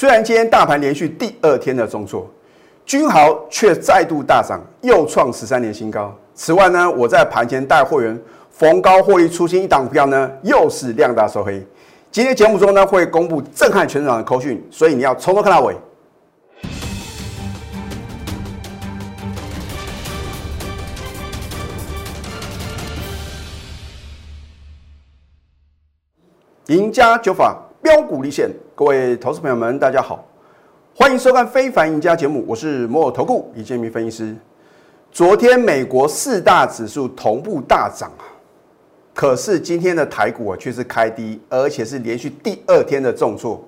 虽然今天大盘连续第二天的重挫，君豪却再度大涨，又创十三年新高。此外呢，我在盘前带会员逢高获利出新一档股票呢，又是量大收黑。今天节目中呢，会公布震撼全场的口讯，所以你要从头看到尾。赢家九法标股立线，各位投资朋友们，大家好，欢迎收看《非凡赢家》节目，我是摩尔投顾李建明分析师。昨天美国四大指数同步大涨啊，可是今天的台股啊却是开低，而且是连续第二天的重挫。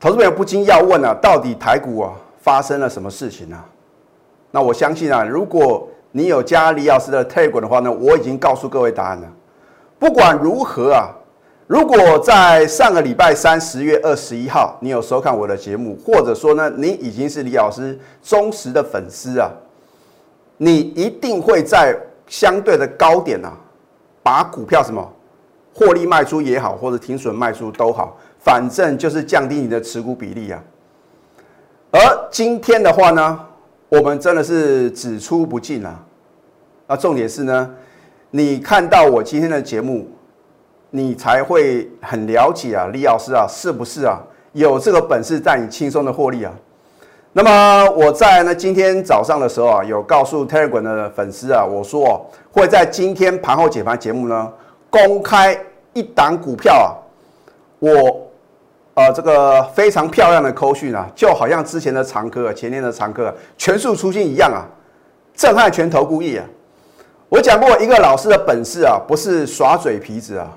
投资朋友不禁要问啊，到底台股啊发生了什么事情呢？那我相信啊，如果你有加李老师的 tag 的话呢，我已经告诉各位答案了。不管如何啊。如果在上个礼拜三十月二十一号，你有收看我的节目，或者说呢，你已经是李老师忠实的粉丝啊，你一定会在相对的高点啊，把股票什么获利卖出也好，或者停损卖出都好，反正就是降低你的持股比例啊。而今天的话呢，我们真的是只出不进啊。那重点是呢，你看到我今天的节目。你才会很了解啊，李老师啊，是不是啊？有这个本事带你轻松的获利啊？那么我在呢今天早上的时候啊，有告诉 Telegram 的粉丝啊，我说会在今天盘后解盘节目呢，公开一档股票啊，我呃这个非常漂亮的扣讯啊，就好像之前的常客、前天的常客全数出现一样啊，震撼全投故意啊！我讲过一个老师的本事啊，不是耍嘴皮子啊。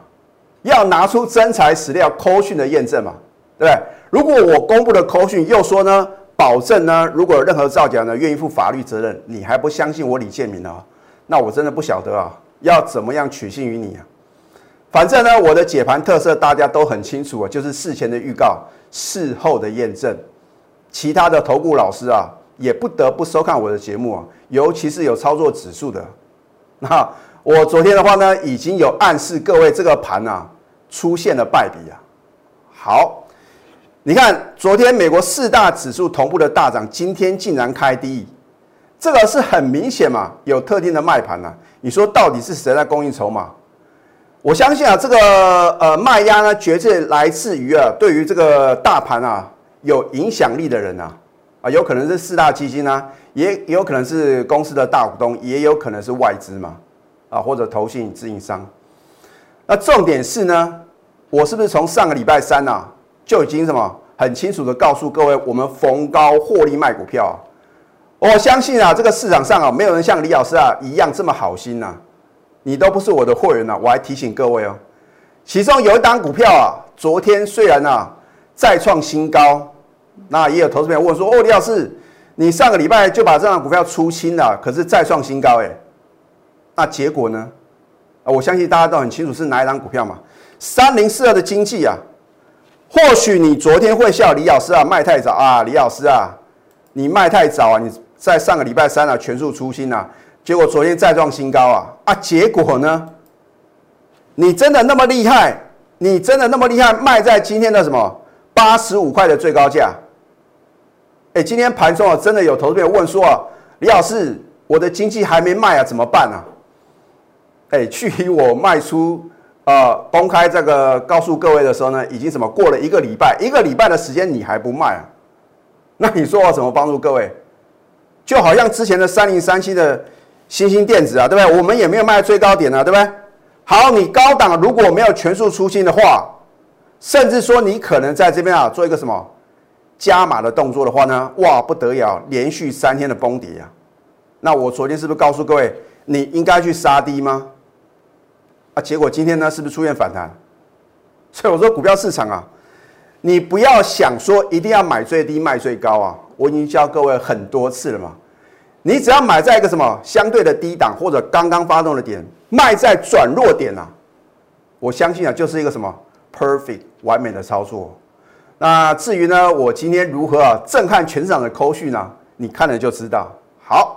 要拿出真材实料、扣讯的验证嘛，对不对？如果我公布的扣讯又说呢，保证呢，如果有任何造假呢，愿意负法律责任，你还不相信我李建明啊？那我真的不晓得啊，要怎么样取信于你啊？反正呢，我的解盘特色大家都很清楚啊，就是事前的预告，事后的验证。其他的投顾老师啊，也不得不收看我的节目啊，尤其是有操作指数的。那我昨天的话呢，已经有暗示各位这个盘啊。出现了败笔啊！好，你看昨天美国四大指数同步的大涨，今天竟然开低，这个是很明显嘛，有特定的卖盘呐。你说到底是谁在供应筹码？我相信啊，这个呃卖压呢，绝对来自于啊，对于这个大盘啊有影响力的人啊，啊，有可能是四大基金啊，也有可能是公司的大股东，也有可能是外资嘛，啊，或者投信自营商。那重点是呢，我是不是从上个礼拜三呐就已经什么很清楚的告诉各位，我们逢高获利卖股票。我相信啊，这个市场上啊，没有人像李老师啊一样这么好心呐。你都不是我的会员呐，我还提醒各位哦。其中有一档股票啊，昨天虽然啊再创新高，那也有投资朋友问说：“哦，李老师，你上个礼拜就把这档股票出清了，可是再创新高，哎，那结果呢？”啊我相信大家都很清楚是哪一张股票嘛？三零四二的经济啊，或许你昨天会笑李老师啊卖太早啊，李老师啊，你卖太早啊，你在上个礼拜三啊全数出新啊，结果昨天再创新高啊啊，结果呢？你真的那么厉害？你真的那么厉害？卖在今天的什么八十五块的最高价？哎，今天盘中啊，真的有投资者问说啊，李老师，我的经济还没卖啊，怎么办啊？哎，距离我卖出，呃，公开这个告诉各位的时候呢，已经什么过了一个礼拜，一个礼拜的时间你还不卖啊？那你说我怎么帮助各位？就好像之前的三零三七的新兴电子啊，对不对？我们也没有卖最高点啊，对不对？好，你高档如果没有全数出清的话，甚至说你可能在这边啊做一个什么加码的动作的话呢，哇，不得了，连续三天的崩跌啊！那我昨天是不是告诉各位，你应该去杀低吗？啊，结果今天呢，是不是出现反弹？所以我说股票市场啊，你不要想说一定要买最低卖最高啊！我已经教各位很多次了嘛。你只要买在一个什么相对的低档或者刚刚发动的点，卖在转弱点啊，我相信啊，就是一个什么 perfect 完美的操作。那至于呢，我今天如何啊震撼全场的扣序呢？你看了就知道。好。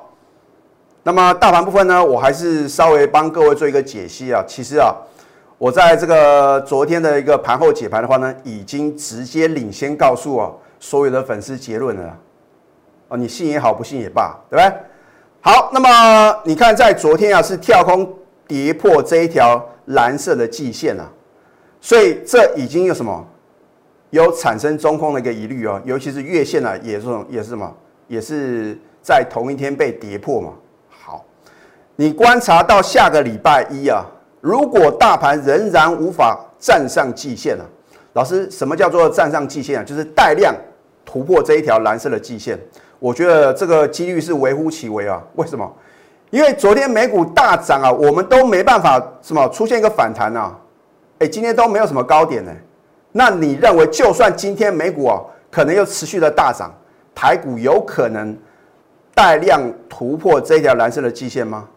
那么大盘部分呢，我还是稍微帮各位做一个解析啊。其实啊，我在这个昨天的一个盘后解盘的话呢，已经直接领先告诉我所有的粉丝结论了。哦，你信也好，不信也罢，对不对？好，那么你看，在昨天啊，是跳空跌破这一条蓝色的季线啊，所以这已经有什么？有产生中空的一个疑虑哦，尤其是月线啊，也是也是什么？也是在同一天被跌破嘛。你观察到下个礼拜一啊，如果大盘仍然无法站上季线啊，老师，什么叫做站上季线啊？就是带量突破这一条蓝色的季线。我觉得这个几率是微乎其微啊。为什么？因为昨天美股大涨啊，我们都没办法什么出现一个反弹啊。哎，今天都没有什么高点呢。那你认为，就算今天美股啊可能又持续的大涨，台股有可能带量突破这条蓝色的季线吗？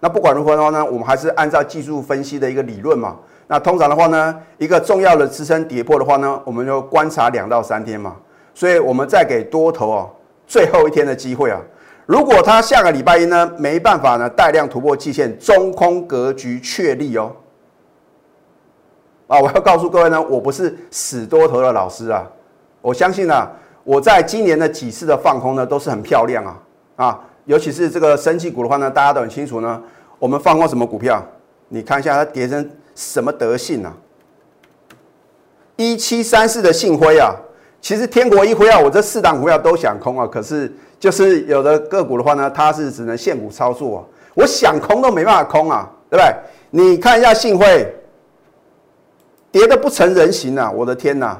那不管如何的话呢，我们还是按照技术分析的一个理论嘛。那通常的话呢，一个重要的支撑跌破的话呢，我们就观察两到三天嘛。所以我们再给多头啊最后一天的机会啊。如果它下个礼拜一呢没办法呢带量突破季线，中空格局确立哦。啊，我要告诉各位呢，我不是死多头的老师啊。我相信呢，我在今年的几次的放空呢，都是很漂亮啊啊，尤其是这个升气股的话呢，大家都很清楚呢。我们放过什么股票？你看一下它跌成什么德性啊？一七三四的信辉啊，其实天国一辉啊，我这四档股票都想空啊，可是就是有的个股的话呢，它是只能现股操作啊，我想空都没办法空啊，对不对？你看一下信辉。跌的不成人形呐！我的天呐！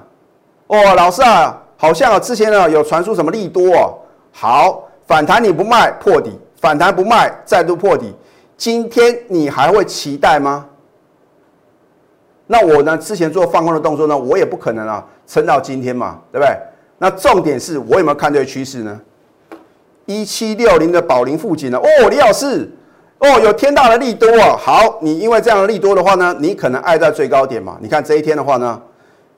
哦，老师啊，好像啊之前呢有传出什么利多哦。好，反弹你不卖破底，反弹不卖再度破底，今天你还会期待吗？那我呢？之前做放空的动作呢，我也不可能啊撑到今天嘛，对不对？那重点是我有没有看对趋势呢？一七六零的宝林附近呢？哦，李老师。哦，有天大的利多啊！好，你因为这样的利多的话呢，你可能爱在最高点嘛。你看这一天的话呢，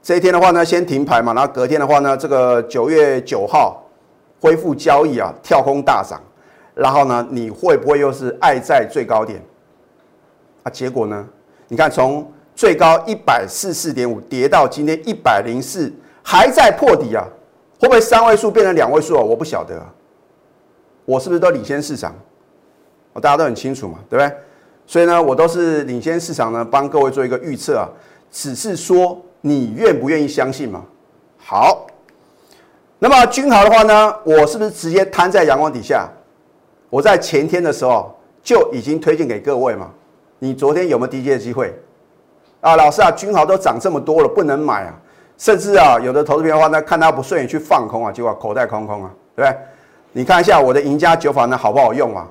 这一天的话呢，先停牌嘛，然后隔天的话呢，这个九月九号恢复交易啊，跳空大涨，然后呢，你会不会又是爱在最高点？啊，结果呢？你看从最高一百四四点五跌到今天一百零四，还在破底啊，会不会三位数变成两位数啊？我不晓得，我是不是都领先市场？大家都很清楚嘛，对不对？所以呢，我都是领先市场呢，帮各位做一个预测啊。只是说你愿不愿意相信嘛？好，那么君豪的话呢，我是不是直接摊在阳光底下？我在前天的时候就已经推荐给各位嘛。你昨天有没有低阶的机会？啊，老师啊，君豪都涨这么多了，不能买啊。甚至啊，有的投资品的话呢，看他不顺眼去放空啊，结果口袋空空啊，对不对？你看一下我的赢家九法呢，好不好用啊？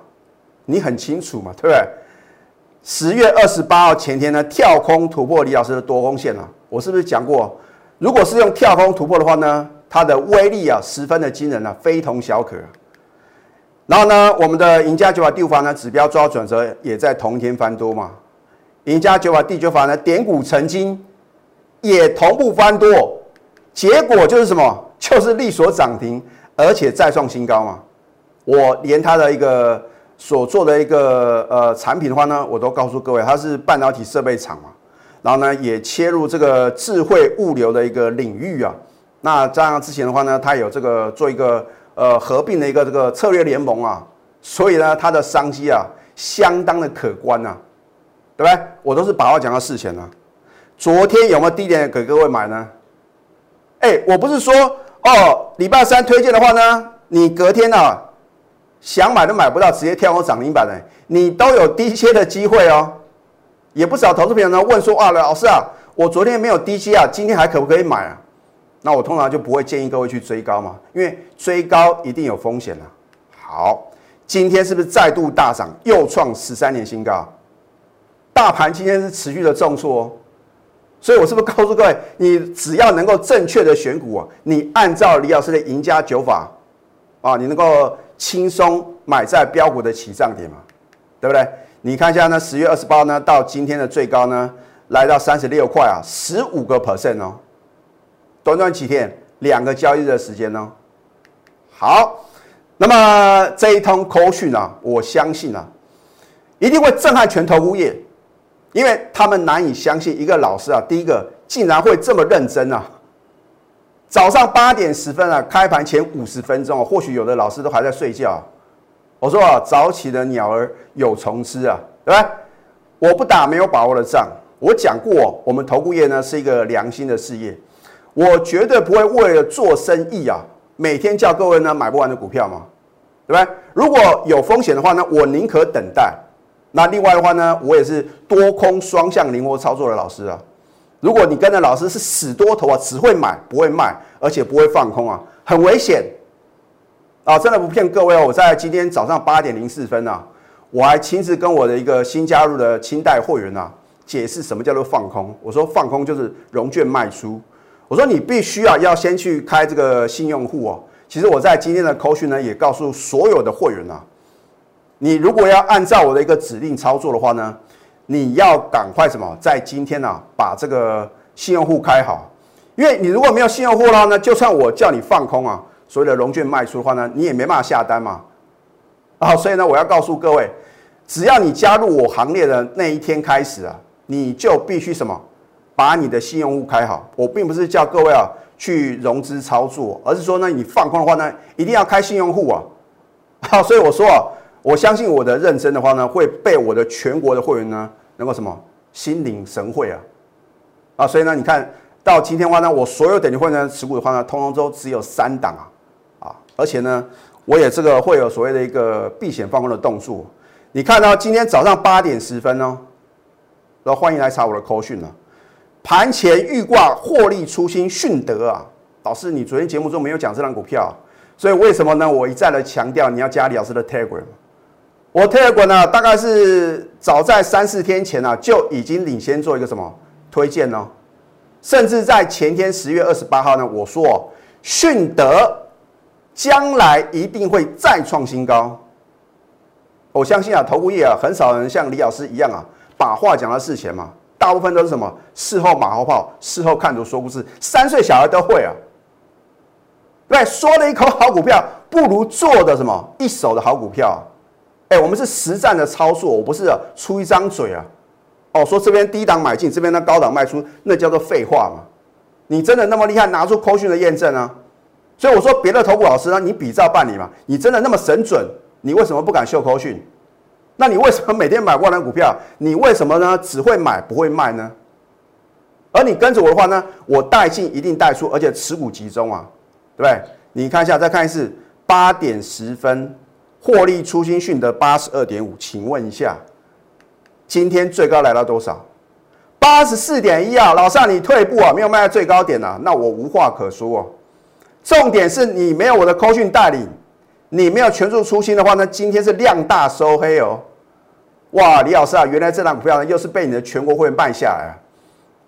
你很清楚嘛，对不对？十月二十八号前天呢，跳空突破李老师的多空线啊，我是不是讲过？如果是用跳空突破的话呢，它的威力啊，十分的惊人啊，非同小可。然后呢，我们的赢家九法第五法呢，指标抓转折也在同天翻多嘛。赢家九法第九法呢，点股成金也同步翻多，结果就是什么？就是利所涨停，而且再创新高嘛。我连它的一个。所做的一个呃产品的话呢，我都告诉各位，它是半导体设备厂嘛，然后呢也切入这个智慧物流的一个领域啊。那这样之前的话呢，它有这个做一个呃合并的一个这个策略联盟啊，所以呢它的商机啊相当的可观呐，对不对？我都是把话讲到事前啊。昨天有没有低点给各位买呢？哎，我不是说哦，礼拜三推荐的话呢，你隔天呢？想买都买不到，直接跳空涨停板的，你都有低切的机会哦。也不少投资朋友呢问说：“啊，老师啊，我昨天没有低切啊，今天还可不可以买啊？”那我通常就不会建议各位去追高嘛，因为追高一定有风险啊。好，今天是不是再度大涨，又创十三年新高？大盘今天是持续的重挫哦，所以我是不是告诉各位，你只要能够正确的选股啊，你按照李老师的赢家九法啊，你能够。轻松买在标股的起涨点嘛，对不对？你看一下呢，十月二十八呢到今天的最高呢，来到三十六块啊，十五个 percent 哦，短短几天，两个交易日的时间呢。好，那么这一通口讯啊，我相信啊，一定会震撼全投物业。因为他们难以相信一个老师啊，第一个竟然会这么认真啊！早上八点十分啊，开盘前五十分钟，或许有的老师都还在睡觉。我说啊，早起的鸟儿有虫吃啊，对吧？我不打没有把握的仗。我讲过，我们投顾业呢是一个良心的事业，我绝对不会为了做生意啊，每天叫各位呢买不完的股票嘛，对不对？如果有风险的话呢，我宁可等待。那另外的话呢，我也是多空双向灵活操作的老师啊。如果你跟着老师是死多头啊，只会买不会卖，而且不会放空啊，很危险啊！真的不骗各位哦。我在今天早上八点零四分啊，我还亲自跟我的一个新加入的清代会员啊解释什么叫做放空。我说放空就是融券卖出。我说你必须啊要先去开这个新用户哦。其实我在今天的口讯呢也告诉所有的会员啊。你如果要按照我的一个指令操作的话呢，你要赶快什么，在今天呢把这个信用户开好，因为你如果没有信用户的话呢，就算我叫你放空啊，所有的融券卖出的话呢，你也没办法下单嘛。啊，所以呢，我要告诉各位，只要你加入我行列的那一天开始啊，你就必须什么，把你的信用户开好。我并不是叫各位啊去融资操作，而是说呢，你放空的话呢，一定要开信用户啊。好，所以我说啊。我相信我的认真的话呢，会被我的全国的会员呢能够什么心领神会啊啊！所以呢，你看到今天的话呢，我所有等级会员持股的话呢，通通都只有三档啊啊！而且呢，我也这个会有所谓的一个避险放空的动作。你看到今天早上八点十分哦，然后欢迎来查我的扣讯了。盘前预挂获利初心迅德啊，老师，你昨天节目中没有讲这张股票，所以为什么呢？我一再的强调你要加李老师的 Telegram。我 Telegram 呢，大概是早在三四天前呢，就已经领先做一个什么推荐呢？甚至在前天十月二十八号呢，我说迅德将来一定会再创新高。我相信啊，投顾业啊，很少人像李老师一样啊，把话讲到事前嘛，大部分都是什么事后马后炮，事后看图说故事，三岁小孩都会啊。对，说了一口好股票，不如做的什么一手的好股票。哎，我们是实战的操作，我不是出一张嘴啊。哦，说这边低档买进，这边呢高档卖出，那叫做废话嘛。你真的那么厉害，拿出扣讯的验证啊？所以我说，别的投顾老师呢，你比照办理嘛。你真的那么神准，你为什么不敢秀扣讯？那你为什么每天买万能股票？你为什么呢？只会买不会卖呢？而你跟着我的话呢，我带进一定带出，而且持股集中啊，对不对？你看一下，再看一次，八点十分。获利初心讯的八十二点五，请问一下，今天最高来到多少？八十四点一啊！老尚，你退步啊，没有卖在最高点啊，那我无话可说哦。重点是你没有我的扣讯带领，你没有全数出清的话呢，今天是量大收黑哦。哇，李老师啊，原来这档股票呢又是被你的全国会员办下来啊！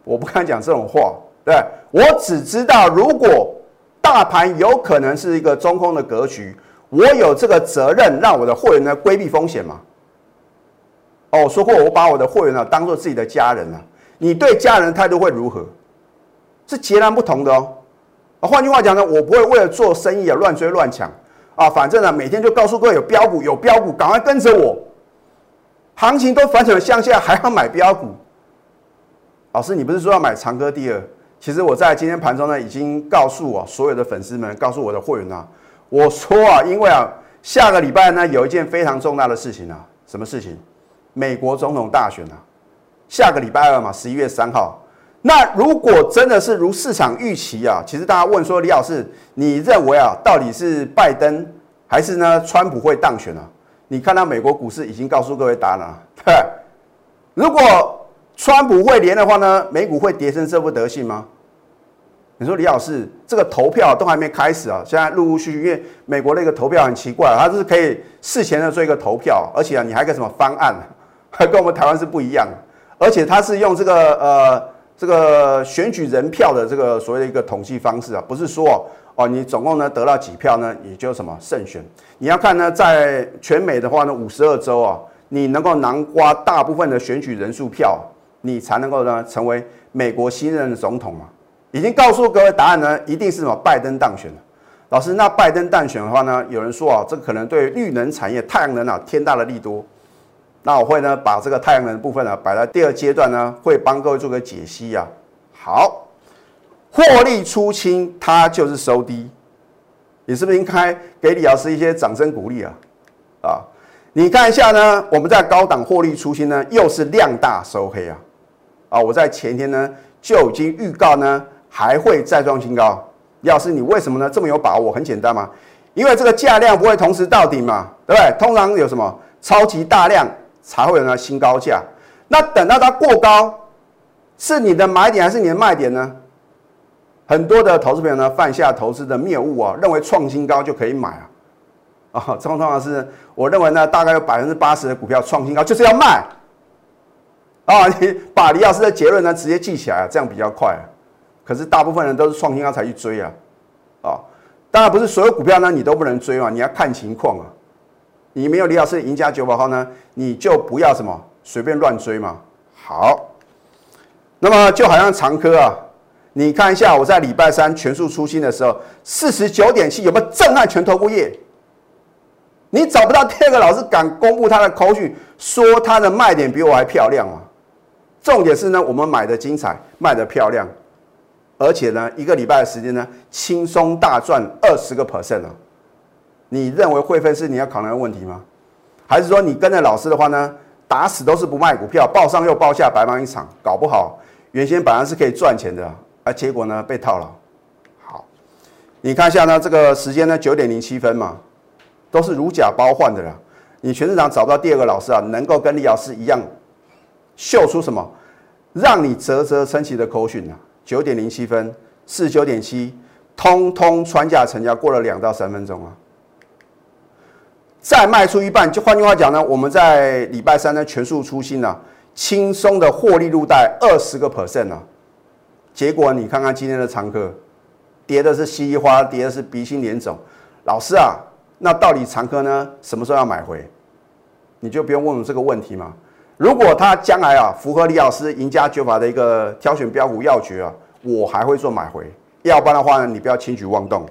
我不敢讲这种话，对我只知道如果大盘有可能是一个中空的格局。我有这个责任，让我的会员呢规避风险嘛？哦，说过我把我的会员呢当做自己的家人啊。你对家人的态度会如何？是截然不同的哦。啊，换句话讲呢，我不会为了做生意啊乱追乱抢啊。反正呢，每天就告诉各位有标股，有标股，赶快跟着我。行情都反转向下，还要买标股？老师，你不是说要买长歌第二？其实我在今天盘中呢，已经告诉我所有的粉丝们，告诉我的会员啊。我说啊，因为啊，下个礼拜呢有一件非常重大的事情啊，什么事情？美国总统大选啊，下个礼拜二嘛，十一月三号。那如果真的是如市场预期啊，其实大家问说，李老师，你认为啊，到底是拜登还是呢，川普会当选啊？你看到美国股市已经告诉各位答案了，对。如果川普会连的话呢，美股会跌成这副德性吗？你说李老师，这个投票都还没开始啊！现在陆陆续续，因为美国那个投票很奇怪，它是可以事前的做一个投票，而且啊，你还可以什么方案，还 跟我们台湾是不一样。而且它是用这个呃这个选举人票的这个所谓的一个统计方式啊，不是说哦你总共呢得到几票呢，你就什么胜选。你要看呢，在全美的话呢，五十二州啊，你能够囊括大部分的选举人数票，你才能够呢成为美国新任的总统嘛。已经告诉各位答案呢，一定是什么？拜登当选了。老师，那拜登当选的话呢？有人说啊，这可能对绿能产业、太阳能啊，天大的利多。那我会呢把这个太阳能的部分呢摆在第二阶段呢，会帮各位做个解析啊。好，获利出清，它就是收低，你是不是应该给李老师一些掌声鼓励啊？啊，你看一下呢，我们在高档获利出清呢，又是量大收黑啊。啊，我在前天呢就已经预告呢，还会再创新高。李老师，你为什么呢这么有把握？很简单嘛，因为这个价量不会同时到顶嘛，对不对？通常有什么超级大量才会有呢新高价。那等到它过高，是你的买点还是你的卖点呢？很多的投资朋友呢犯下投资的谬误啊，认为创新高就可以买啊。啊，通常是我认为呢，大概有百分之八十的股票创新高就是要卖。啊，你 把李老师的结论呢直接记起来，这样比较快。可是大部分人都是创新高才去追啊，啊，当然不是所有股票呢你都不能追嘛，你要看情况啊。你没有李老师赢家九百号呢，你就不要什么随便乱追嘛。好，那么就好像长科啊，你看一下我在礼拜三全数出新的时候，四十九点七有没有震撼全投顾业？你找不到第二个老师敢公布他的口讯，说他的卖点比我还漂亮啊。重点是呢，我们买的精彩，卖的漂亮，而且呢，一个礼拜的时间呢，轻松大赚二十个 percent 啊！你认为会费是你要考量的问题吗？还是说你跟着老师的话呢，打死都是不卖股票，报上又报下，白忙一场，搞不好原先本来是可以赚钱的，啊，结果呢被套了。好，你看一下呢，这个时间呢九点零七分嘛，都是如假包换的了。你全市场找不到第二个老师啊，能够跟李老师一样。秀出什么，让你啧啧称奇的口讯呢？九点零七分，四九点七，通通穿价成交，过了两到三分钟啊，再卖出一半，就换句话讲呢，我们在礼拜三呢全数出新了，轻松的获利入袋二十个 percent 啊，结果你看看今天的常客，跌的是稀里哗，跌的是鼻青脸肿。老师啊，那到底常客呢什么时候要买回？你就不用问我这个问题嘛。如果他将来啊符合李老师赢家绝法的一个挑选标股要诀啊，我还会做买回。要不然的话呢，你不要轻举妄动，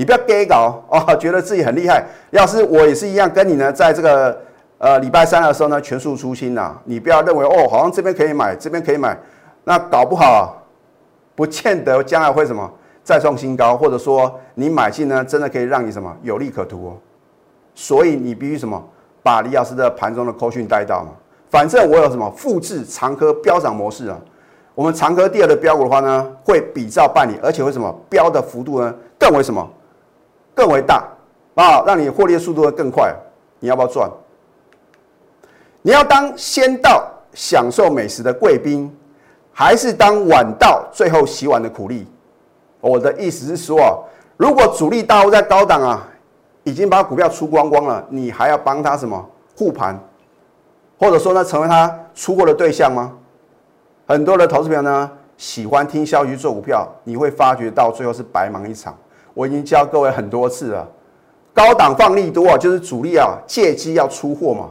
你不要 gay 搞哦，觉得自己很厉害。要是我也是一样跟你呢，在这个呃礼拜三的时候呢全数出清呐，你不要认为哦，好像这边可以买，这边可以买，那搞不好不见得将来会什么再创新高，或者说你买进呢真的可以让你什么有利可图哦。所以你必须什么？把李老师的盘中的扣讯带到嘛，反正我有什么复制长科飙涨模式啊？我们长科第二的标股的话呢，会比照办理，而且会什么标的幅度呢更为什么更为大啊，让你获利的速度会更快。你要不要赚？你要当先到享受美食的贵宾，还是当晚到最后洗碗的苦力？我的意思是说啊，如果主力大户在高档啊。已经把股票出光光了，你还要帮他什么护盘，或者说呢成为他出货的对象吗？很多的投资朋友呢喜欢听消息做股票，你会发觉到最后是白忙一场。我已经教各位很多次了，高档放利多啊，就是主力啊借机要出货嘛。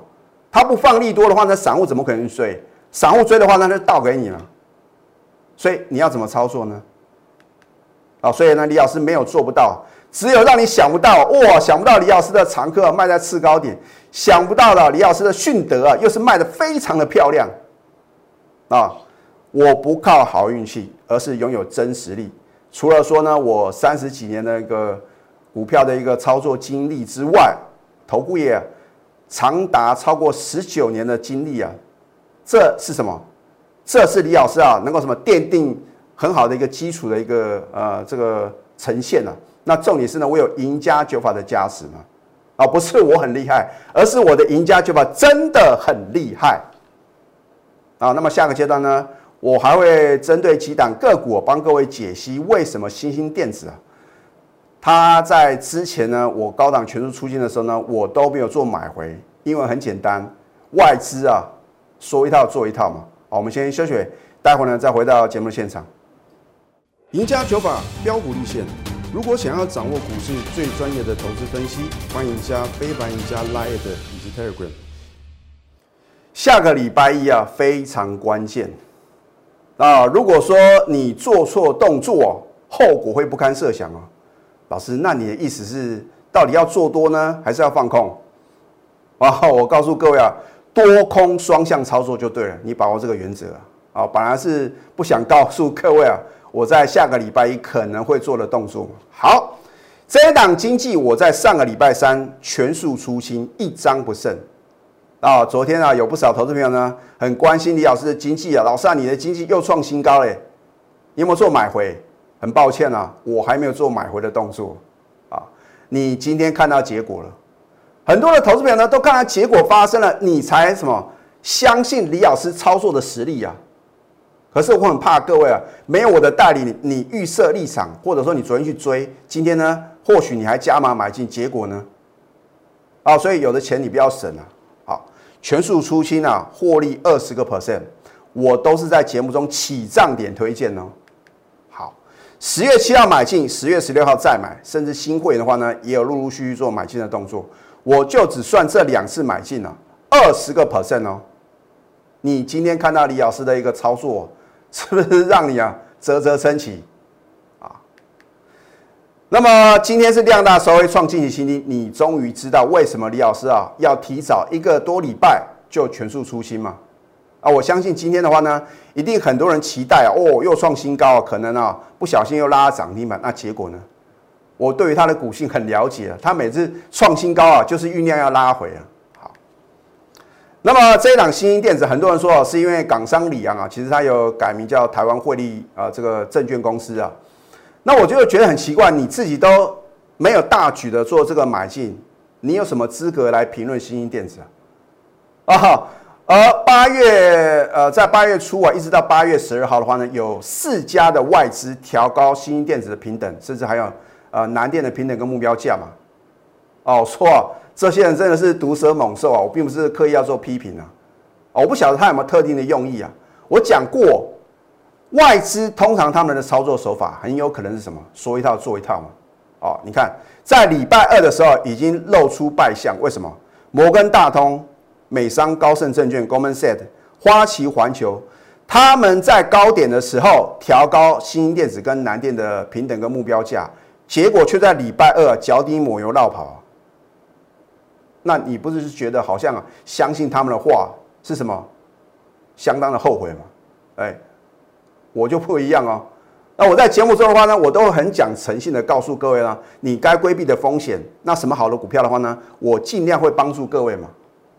他不放利多的话，那散户怎么可能追？散户追的话，那就倒给你了。所以你要怎么操作呢？啊，所以呢，李老师没有做不到。只有让你想不到哇，想不到李老师的常客卖在次高点，想不到了李老师的迅德啊，又是卖的非常的漂亮啊！我不靠好运气，而是拥有真实力。除了说呢，我三十几年的一个股票的一个操作经历之外，投顾业长达超过十九年的经历啊，这是什么？这是李老师啊，能够什么奠定很好的一个基础的一个呃这个呈现呢？那重点是呢，我有赢家九法的加持嘛，啊，不是我很厉害，而是我的赢家九法真的很厉害啊。那么下个阶段呢，我还会针对几档个股帮各位解析为什么新兴电子啊，它在之前呢，我高档全数出现的时候呢，我都没有做买回，因为很简单，外资啊说一套做一套嘛。好，我们先休息，待会呢再回到节目现场，赢家九法标股立线。如果想要掌握股市最专业的投资分析，欢迎加非凡、加 Line 以及 Telegram。下个礼拜一啊，非常关键啊！如果说你做错动作，后果会不堪设想哦！老师，那你的意思是，到底要做多呢，还是要放空？啊，我告诉各位啊，多空双向操作就对了，你把握这个原则啊。本来是不想告诉各位啊，我在下个礼拜一可能会做的动作。好，这一档经济我在上个礼拜三全数出清，一张不剩。啊，昨天啊，有不少投资朋友呢很关心李老师的经济啊，老师啊，你的经济又创新高嘞，你有没有做买回？很抱歉啊，我还没有做买回的动作啊。你今天看到结果了，很多的投资朋友呢都看到结果发生了，你才什么相信李老师操作的实力啊？可是我很怕各位啊，没有我的带领，你预设立场，或者说你昨天去追，今天呢，或许你还加码买进，结果呢？啊，所以有的钱你不要省啊。全数出清啊，获利二十个 percent，我都是在节目中起涨点推荐哦。好，十月七号买进，十月十六号再买，甚至新会员的话呢，也有陆陆续续做买进的动作。我就只算这两次买进了二十个 percent 哦。你今天看到李老师的一个操作，是不是让你啊啧啧称奇？那么今天是量大收益创近期新低，你终于知道为什么李老师啊要提早一个多礼拜就全数出清吗？啊，我相信今天的话呢，一定很多人期待，哦，又创新高啊，可能啊不小心又拉涨停板，那结果呢？我对于它的股性很了解，它每次创新高啊，就是酝酿要拉回啊。好，那么这一档新兴电子，很多人说是因为港商里昂啊，其实它有改名叫台湾汇利啊，这个证券公司啊。那我就觉得很奇怪，你自己都没有大举的做这个买进，你有什么资格来评论新兴电子啊？啊，而八月呃，在八月初啊，一直到八月十二号的话呢，有四家的外资调高新兴电子的平等，甚至还有呃南电的平等跟目标价嘛。哦，错，这些人真的是毒蛇猛兽啊！我并不是刻意要做批评啊，我不晓得他有没有特定的用意啊。我讲过。外资通常他们的操作手法很有可能是什么？说一套做一套嘛。哦，你看在礼拜二的时候已经露出败相，为什么？摩根大通、美商高盛证券 （Goldman Sachs）、花旗环球，他们在高点的时候调高新兴电子跟南电的平等跟目标价，结果却在礼拜二脚底抹油绕跑。那你不是觉得好像相信他们的话是什么？相当的后悔吗？哎。我就不一样哦，那我在节目中的话呢，我都很讲诚信的告诉各位啦，你该规避的风险，那什么好的股票的话呢，我尽量会帮助各位嘛。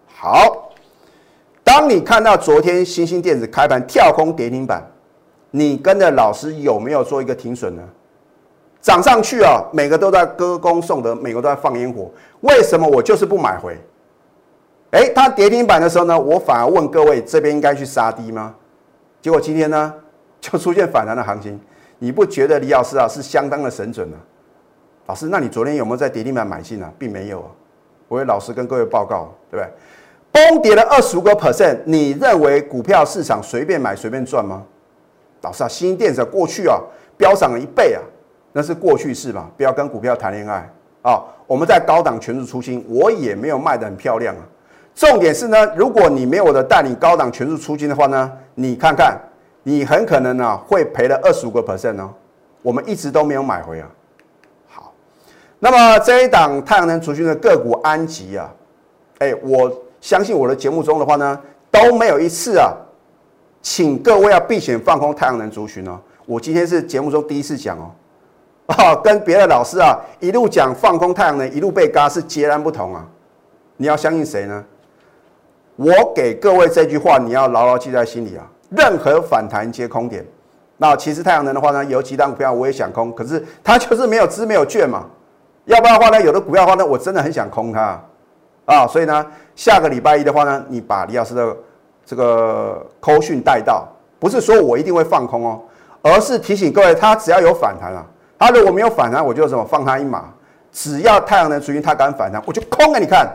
好，当你看到昨天新兴电子开盘跳空跌停板，你跟着老师有没有做一个停损呢？涨上去啊，每个都在歌功颂德，每个都在放烟火，为什么我就是不买回？哎，它跌停板的时候呢，我反而问各位，这边应该去杀低吗？结果今天呢？就出现反弹的行情，你不觉得李老师啊是相当的神准呢？老师，那你昨天有没有在跌停板买进啊？并没有啊。我有老师跟各位报告，对不对？崩跌了二十五个 percent，你认为股票市场随便买随便赚吗？老师啊，新电子过去啊飙涨了一倍啊，那是过去式嘛，不要跟股票谈恋爱啊。我们在高档全数出清，我也没有卖的很漂亮啊。重点是呢，如果你没有我的带领高档全数出清的话呢，你看看。你很可能呢会赔了二十五个 percent 哦，我们一直都没有买回啊。好，那么这一档太阳能储蓄的个股安吉啊，哎，我相信我的节目中的话呢都没有一次啊，请各位要避险放空太阳能族群哦。我今天是节目中第一次讲哦，啊，跟别的老师啊一路讲放空太阳能，一路被嘎是截然不同啊。你要相信谁呢？我给各位这句话，你要牢牢记在心里啊。任何反弹皆空点。那其实太阳能的话呢，有几档股票我也想空，可是它就是没有资没有券嘛。要不然的话呢，有的股票的话呢，我真的很想空它啊。所以呢，下个礼拜一的话呢，你把李老师的这个扣讯带到，不是说我一定会放空哦，而是提醒各位，它只要有反弹啊，它如果没有反弹，我就什么放它一马。只要太阳能属于它敢反弹，我就空给你看，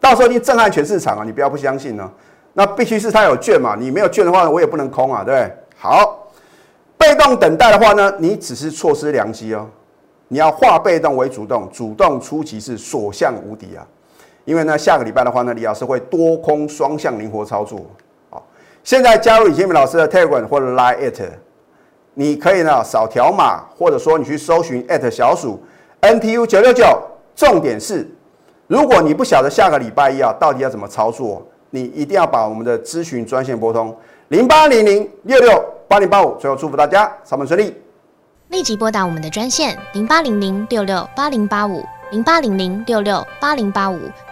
到时候你震撼全市场啊！你不要不相信呢。那必须是它有券嘛？你没有券的话，我也不能空啊，对不对？好，被动等待的话呢，你只是错失良机哦。你要化被动为主动，主动出击是所向无敌啊！因为呢，下个礼拜的话呢，李老师会多空双向灵活操作。好，现在加入李建明老师的 Telegram 或者 Line at，你可以呢扫条码，或者说你去搜寻 at 小鼠 NTU 九六九。重点是，如果你不晓得下个礼拜一啊到底要怎么操作。你一定要把我们的咨询专线拨通零八零零六六八零八五。最后祝福大家上班顺利。立即拨打我们的专线零八零零六六八零八五零八零零六六八零八五